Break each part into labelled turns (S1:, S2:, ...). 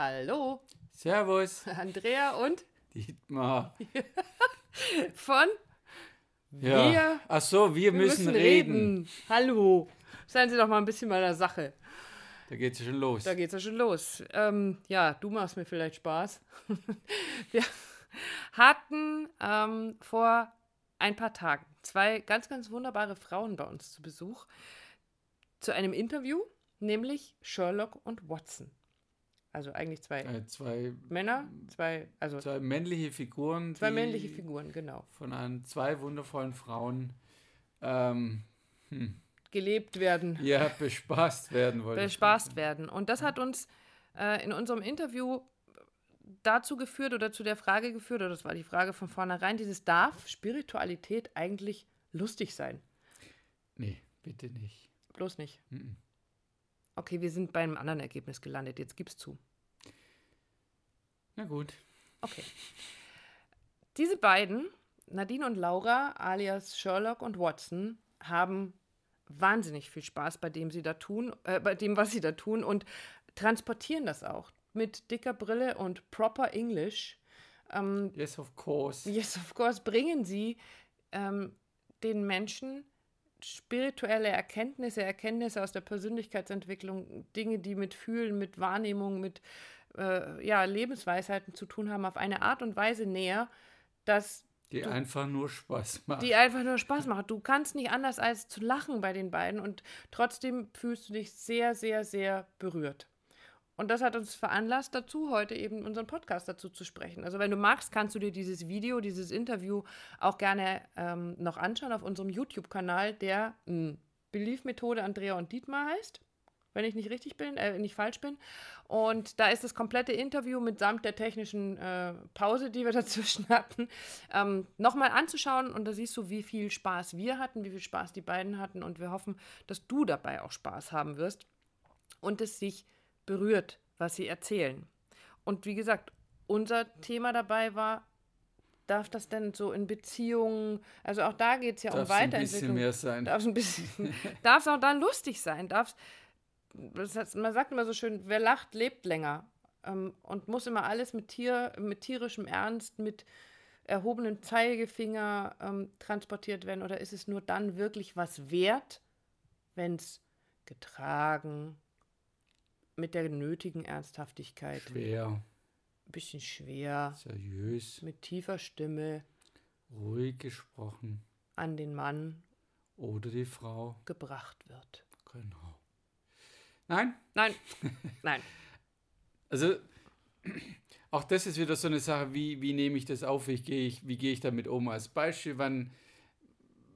S1: Hallo,
S2: Servus,
S1: Andrea und
S2: Dietmar.
S1: von
S2: Ja.
S1: Wir-
S2: Ach so, wir, müssen, reden.
S1: Hallo. Seien Sie doch mal ein bisschen bei der Sache.
S2: Da geht's ja schon los.
S1: Da geht's ja schon los. Ähm, ja, du machst mir vielleicht Spaß. Wir hatten ähm, vor ein paar Tagen zwei ganz, ganz wunderbare Frauen bei uns zu Besuch zu einem Interview, nämlich Sherlock und Watson. Also eigentlich zwei
S2: Äh, zwei,
S1: Männer, zwei, also
S2: zwei männliche Figuren,
S1: zwei männliche Figuren, genau.
S2: von an zwei wundervollen Frauen ähm,
S1: Gelebt werden,
S2: ja, bespaßt werden wollte. ich
S1: bespaßt werden. Und das hat uns äh, in unserem Interview dazu geführt oder zu der Frage geführt, oder das war die Frage von vornherein, dieses darf Spiritualität eigentlich lustig sein?
S2: Nee, bitte nicht.
S1: Bloß nicht.
S2: Mhm.
S1: Okay, wir sind bei einem anderen Ergebnis gelandet, jetzt gib's zu.
S2: Na gut.
S1: Okay. Diese beiden, Nadine und Laura, alias Sherlock und Watson, haben wahnsinnig viel Spaß bei dem sie da tun, äh, bei dem, was sie da tun und transportieren das auch mit dicker Brille und proper English. Ähm,
S2: Yes, of course.
S1: yes, of course, bringen sie ähm, den Menschen spirituelle Erkenntnisse, Erkenntnisse aus der Persönlichkeitsentwicklung, Dinge, die mit Fühlen, mit Wahrnehmung, mit äh, ja, Lebensweisheiten zu tun haben, auf eine Art und Weise näher, dass
S2: Die einfach nur Spaß macht.
S1: die einfach nur Spaß macht. Du kannst nicht anders als zu lachen bei den beiden und trotzdem fühlst du dich sehr, sehr, sehr berührt. Und das hat uns veranlasst dazu, heute eben unseren Podcast dazu zu sprechen. Also wenn du magst, kannst du dir dieses Video, dieses Interview auch gerne ähm, noch anschauen auf unserem YouTube-Kanal, der mh, Belief-Methode Andrea und Dietmar heißt. Wenn ich nicht richtig bin, äh, nicht falsch bin. Und da ist das komplette Interview mitsamt der technischen äh, Pause, die wir dazwischen hatten, ähm, nochmal anzuschauen. Und da siehst du, wie viel Spaß wir hatten, wie viel Spaß die beiden hatten. Und wir hoffen, dass du dabei auch Spaß haben wirst und es sich berührt, was sie erzählen. Und wie gesagt, unser Thema dabei war, darf das denn so in Beziehungen, also auch da geht es ja um
S2: Darf es ein
S1: Weiterentwicklung.
S2: bisschen mehr sein.
S1: Darf es ein bisschen, darf es auch da lustig sein? Darf man sagt immer so schön, wer lacht, lebt länger. Ähm, und muss immer alles mit, Tier, mit tierischem Ernst, mit erhobenem Zeigefinger ähm, transportiert werden? Oder ist es nur dann wirklich was wert, wenn es getragen, mit der nötigen Ernsthaftigkeit,
S2: Schwer,
S1: ein bisschen schwer,
S2: seriös,
S1: mit tiefer Stimme
S2: ruhig gesprochen.
S1: an den Mann
S2: Oder die Frau.
S1: gebracht wird?
S2: Genau. Nein,
S1: Nein, nein.
S2: Also, auch das ist wieder so eine Sache, wie, wie nehme ich das auf, wie gehe ich, wie gehe ich damit um? Als Beispiel,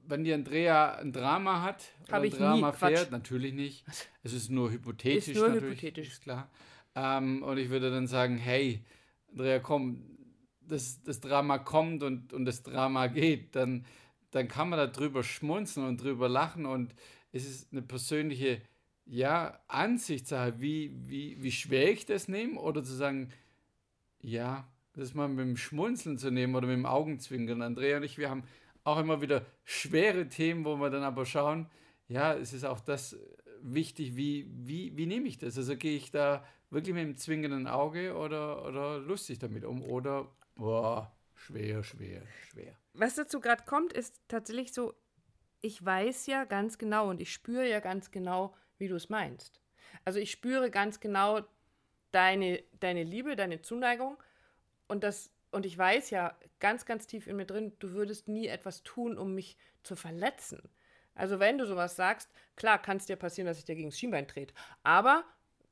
S2: wenn, die Andrea ein Drama hat,
S1: Hab
S2: oder
S1: ich
S2: ein
S1: nie,
S2: Drama
S1: Quatsch.
S2: fährt, natürlich nicht. Es ist nur hypothetisch.
S1: Ist nur
S2: natürlich,
S1: hypothetisch.
S2: Ist klar. Ähm, und ich würde dann sagen, hey, Andrea, komm, das, das Drama kommt und, und das Drama geht, dann, dann kann man darüber schmunzeln und drüber lachen und es ist eine persönliche ja, Ansichtssache, wie, wie, wie schwer ich das nehme oder zu sagen, ja, das mal mit dem Schmunzeln zu nehmen oder mit dem Augenzwinkern. Andrea und ich, wir haben auch immer wieder schwere Themen, wo wir dann aber schauen, ja, es ist auch das wichtig, wie, wie, wie nehme ich das? Also gehe ich da wirklich mit dem zwingenden Auge oder, oder lustig damit um oder, boah, schwer, schwer, schwer.
S1: was dazu gerade kommt, ist tatsächlich so, ich weiß ja ganz genau und ich spüre ja ganz genau, wie du es meinst. Also ich spüre ganz genau deine, deine Liebe, deine Zuneigung und das und ich weiß ja ganz, ganz tief in mir drin, du würdest nie etwas tun, um mich zu verletzen. Also wenn du sowas sagst, klar kann es dir passieren, dass ich dir gegen das Schienbein trete. Aber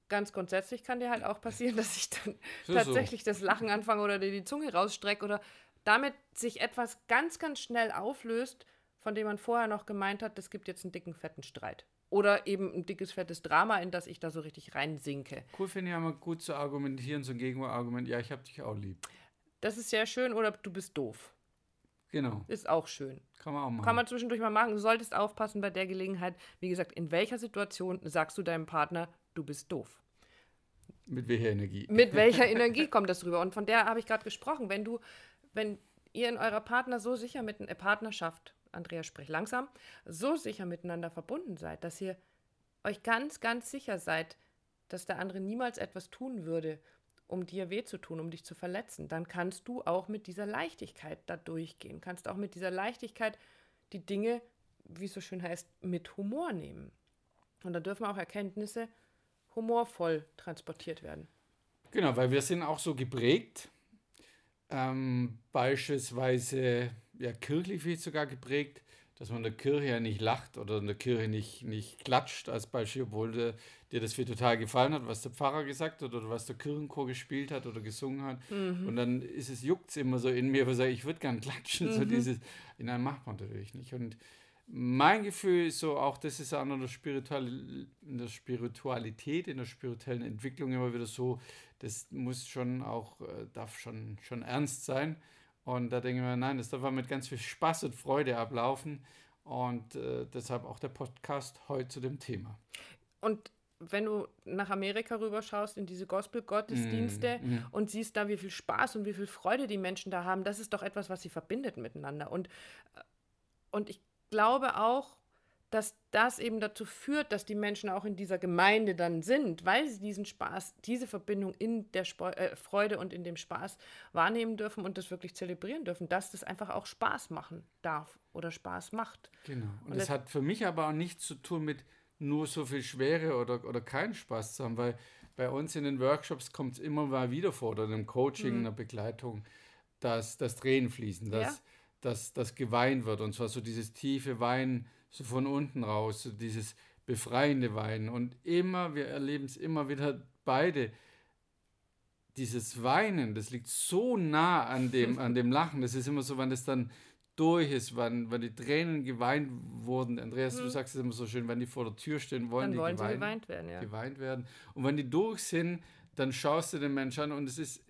S1: ganz grundsätzlich kann dir halt auch passieren, dass ich dann
S2: So, so.
S1: tatsächlich das Lachen anfange oder dir die Zunge rausstrecke oder damit sich etwas ganz, ganz schnell auflöst, von dem man vorher noch gemeint hat, es gibt jetzt einen dicken, fetten Streit. Oder eben ein dickes, fettes Drama, in das ich da so richtig reinsinke.
S2: Cool finde ich immer gut zu argumentieren, so ein Gegenargument, ja, ich habe dich auch lieb.
S1: Das ist sehr schön oder du bist doof.
S2: Genau,
S1: Ist auch schön.
S2: kann man auch machen.
S1: Kann man zwischendurch mal machen. Du solltest aufpassen bei der Gelegenheit. Wie gesagt, in welcher Situation sagst du deinem Partner, du bist doof?
S2: Mit welcher Energie?
S1: Mit welcher Energie kommt das rüber? Und von der habe ich gerade gesprochen. Wenn du, wenn ihr in eurer Partner so sicher mit äh, Partnerschaft, Andrea sprich langsam, so sicher miteinander verbunden seid, dass ihr euch ganz, ganz sicher seid, dass der andere niemals etwas tun würde, um dir weh zu tun, um dich zu verletzen, dann kannst du auch mit dieser Leichtigkeit da durchgehen. Kannst auch mit dieser Leichtigkeit die Dinge, wie es so schön heißt, mit Humor nehmen. Und da dürfen auch Erkenntnisse humorvoll transportiert werden.
S2: Genau, weil wir sind auch so geprägt, ähm, beispielsweise ja kirchlich wird sogar geprägt, dass man in der Kirche ja nicht lacht oder in der Kirche nicht, nicht klatscht als Beispiel, obwohl der, dir das viel total gefallen hat, was der Pfarrer gesagt hat oder was der Kirchenchor gespielt hat oder gesungen hat. Mhm. Und dann ist es, juckt es immer so in mir, wo ich sage, ich würde gern klatschen. Mhm. So dieses, nein, macht man natürlich nicht. Und mein Gefühl ist so, auch das ist in der, Spiritual in der Spiritualität, in der spirituellen Entwicklung immer wieder so, das muss schon auch, äh, darf schon, schon ernst sein. Und da denke ich mir, nein, das darf mit ganz viel Spaß und Freude ablaufen. Und äh, deshalb auch der Podcast heute zu dem Thema.
S1: Und wenn du nach Amerika rüberschaust in diese Gospel-Gottesdienste mm, mm. und siehst da, wie viel Spaß und wie viel Freude die Menschen da haben, das ist doch etwas, was sie verbindet miteinander. Und, äh, und ich glaube auch, dass das eben dazu führt, dass die Menschen auch in dieser Gemeinde dann sind, weil sie diesen Spaß, diese Verbindung in der Sp äh, Freude und in dem Spaß wahrnehmen dürfen und das wirklich zelebrieren dürfen, dass das einfach auch Spaß machen darf oder Spaß macht.
S2: Genau. Und, und das, das hat für mich aber auch nichts zu tun mit nur so viel Schwere oder, oder keinen Spaß zu haben, weil bei uns in den Workshops kommt es immer mal wieder vor, oder im Coaching, mhm. in der Begleitung, dass, dass Tränen fließen, dass, ja. dass, dass geweint wird und zwar so dieses tiefe Weinen so von unten raus, so dieses befreiende Weinen. Und immer, wir erleben es immer wieder beide. Dieses Weinen, das liegt so nah an dem, an dem Lachen. Das ist immer so, wenn das dann durch ist, wann, wenn die Tränen geweint wurden. Andreas, hm. du sagst es immer so schön, wenn die vor der Tür stehen, wollen dann die wollen geweint, geweint werden. Ja. Geweint werden. Und wenn die durch sind, dann schaust du den Menschen an und es ist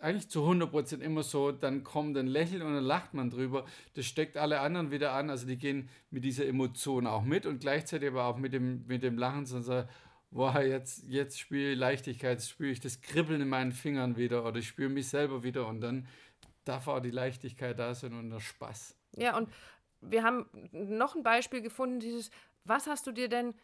S2: eigentlich zu 100% immer so, dann kommt ein Lächeln und dann lacht man drüber. Das steckt alle anderen wieder an, also die gehen mit dieser Emotion auch mit und gleichzeitig aber auch mit dem, mit dem Lachen, sondern sagen, boah, jetzt, jetzt spüre ich Leichtigkeit, spüre ich das Kribbeln in meinen Fingern wieder oder ich spüre mich selber wieder und dann darf auch die Leichtigkeit da sein und der Spaß.
S1: Ja, und wir haben noch ein Beispiel gefunden, dieses, was hast du dir denn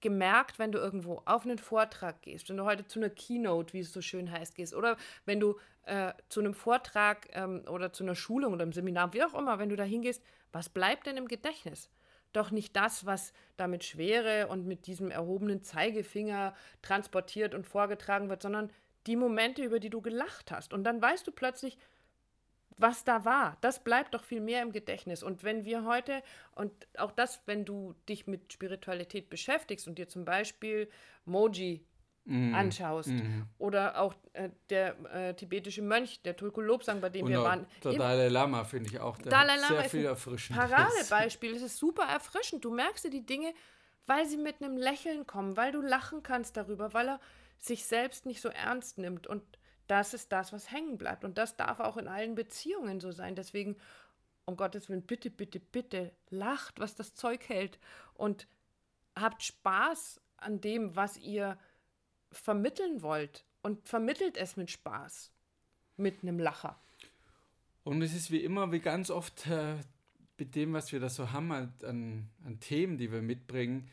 S1: gemerkt, wenn du irgendwo auf einen Vortrag gehst, wenn du heute zu einer Keynote, wie es so schön heißt, gehst, oder wenn du äh, zu einem Vortrag ähm, oder zu einer Schulung oder einem Seminar, wie auch immer, wenn du da hingehst, was bleibt denn im Gedächtnis? Doch nicht das, was da mit Schwere und mit diesem erhobenen Zeigefinger transportiert und vorgetragen wird, sondern die Momente, über die du gelacht hast. Und dann weißt du plötzlich, was da war. Das bleibt doch viel mehr im Gedächtnis. Und wenn wir heute, und auch das, wenn du dich mit Spiritualität beschäftigst und dir zum Beispiel Moji mm. anschaust mm. oder auch äh, der äh, tibetische Mönch, der Tulku Lobsang, bei dem und wir waren.
S2: Der Dalai Lama finde ich auch der Dalai Lama sehr viel erfrischend.
S1: Paradebeispiel. Es ist super erfrischend. Du merkst dir die Dinge, weil sie mit einem Lächeln kommen, weil du lachen kannst darüber, weil er sich selbst nicht so ernst nimmt und das ist das, was hängen bleibt. Und das darf auch in allen Beziehungen so sein. Deswegen, um Gottes Willen, bitte, bitte, bitte, lacht, was das Zeug hält. Und habt Spaß an dem, was ihr vermitteln wollt. Und vermittelt es mit Spaß. Mit einem Lacher.
S2: Und es ist wie immer, wie ganz oft äh, mit dem, was wir da so haben an, an Themen, die wir mitbringen,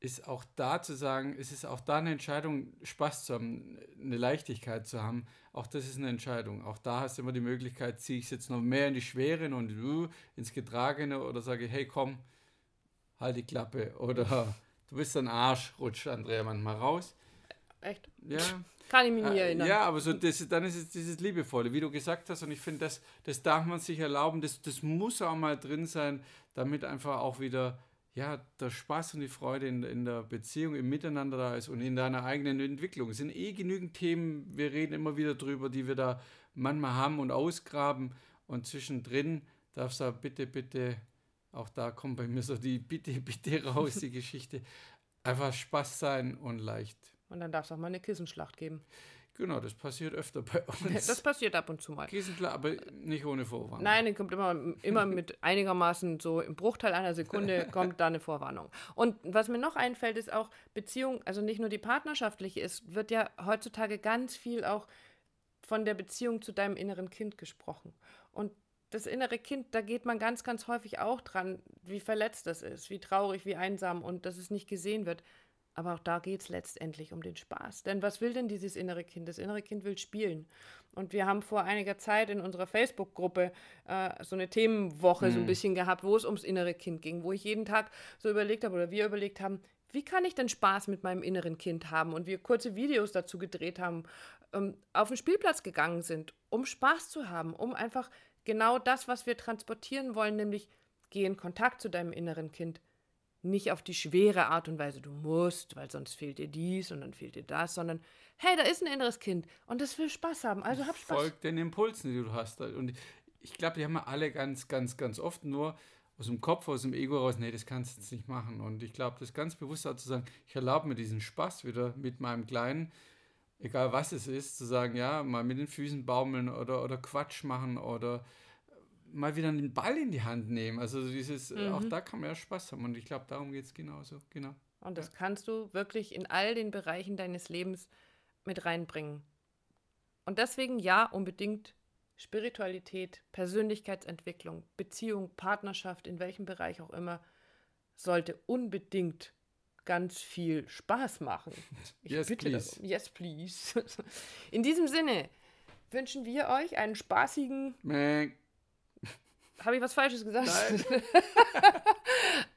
S2: ist auch da zu sagen, es ist auch da eine Entscheidung, Spaß zu haben, eine Leichtigkeit zu haben. Auch das ist eine Entscheidung. Auch da hast du immer die Möglichkeit, ziehe ich es jetzt noch mehr in die Schweren und uh, ins Getragene oder sage, hey komm, halt die Klappe. Oder du bist ein Arsch, rutscht Andrea manchmal raus.
S1: Echt?
S2: Ja.
S1: Kann ich mich nie äh, erinnern.
S2: Ja, aber so das, dann ist es dieses Liebevolle, wie du gesagt hast. Und ich finde, das, das darf man sich erlauben. Das, das muss auch mal drin sein, damit einfach auch wieder ja, der Spaß und die Freude in, in der Beziehung, im Miteinander da ist und in deiner eigenen Entwicklung. Es sind eh genügend Themen, wir reden immer wieder drüber, die wir da manchmal haben und ausgraben. Und zwischendrin darfst du bitte, bitte, auch da kommt bei mir so die Bitte, bitte raus, die Geschichte. Einfach Spaß sein und leicht.
S1: Und dann darf es auch mal eine Kissenschlacht geben.
S2: Genau, das passiert öfter bei uns.
S1: Das passiert ab und zu mal.
S2: Klar, aber nicht ohne Vorwarnung.
S1: Nein, die kommt immer, immer mit einigermaßen so im Bruchteil einer Sekunde kommt da eine Vorwarnung. Und was mir noch einfällt, ist auch Beziehung, also nicht nur die partnerschaftliche ist, wird ja heutzutage ganz viel auch von der Beziehung zu deinem inneren Kind gesprochen. Und das innere Kind, da geht man ganz, ganz häufig auch dran, wie verletzt das ist, wie traurig, wie einsam und dass es nicht gesehen wird. Aber auch da geht es letztendlich um den Spaß. Denn was will denn dieses innere Kind? Das innere Kind will spielen. Und wir haben vor einiger Zeit in unserer Facebook-Gruppe äh, so eine Themenwoche mhm. so ein mhm. bisschen gehabt, wo es ums innere Kind ging, wo ich jeden Tag so überlegt habe oder wir überlegt haben, wie kann ich denn Spaß mit meinem inneren Kind haben? Und wir kurze Videos dazu gedreht haben, ähm, auf den Spielplatz gegangen sind, um Spaß zu haben, um einfach genau das, was wir transportieren wollen, nämlich geh in Kontakt zu deinem inneren Kind nicht auf die schwere Art und Weise, du musst, weil sonst fehlt dir dies und dann fehlt dir das, sondern hey, da ist ein inneres Kind und das will Spaß haben, also hab Spaß.
S2: Folgt den Impulsen, die du hast. Und ich glaube, die haben wir alle ganz, ganz, ganz oft nur aus dem Kopf, aus dem Ego raus, nee, das kannst du jetzt nicht machen. Und ich glaube, das ganz bewusst auch zu sagen, ich erlaube mir diesen Spaß wieder mit meinem Kleinen, egal was es ist, zu sagen, ja, mal mit den Füßen baumeln oder, oder Quatsch machen oder mal wieder einen Ball in die Hand nehmen. Also dieses, mhm. auch da kann man ja Spaß haben. Und ich glaube, darum geht es genauso. Genau.
S1: Und das ja. kannst du wirklich in all den Bereichen deines Lebens mit reinbringen. Und deswegen ja, unbedingt Spiritualität, Persönlichkeitsentwicklung, Beziehung, Partnerschaft, in welchem Bereich auch immer, sollte unbedingt ganz viel Spaß machen.
S2: Ich yes, bitte please.
S1: Darum. Yes, please. In diesem Sinne wünschen wir euch einen spaßigen. Mäh. Habe ich was Falsches gesagt? Nein.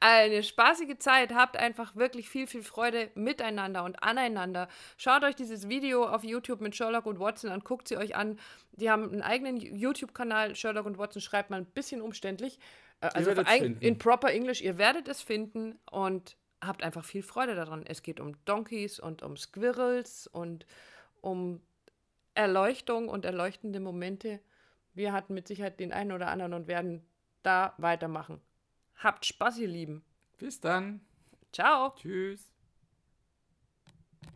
S1: Eine spaßige Zeit. Habt einfach wirklich viel, viel Freude miteinander und aneinander. Schaut euch dieses Video auf YouTube mit Sherlock und Watson an. Guckt sie euch an. Die haben einen eigenen YouTube-Kanal. Sherlock und Watson schreibt man ein bisschen umständlich. Äh, also in proper English. Ihr werdet es finden und habt einfach viel Freude daran. Es geht um Donkeys und um Squirrels und um Erleuchtung und erleuchtende Momente wir hatten mit Sicherheit den einen oder anderen und werden da weitermachen. Habt Spaß, ihr Lieben.
S2: Bis dann.
S1: Ciao.
S2: Tschüss.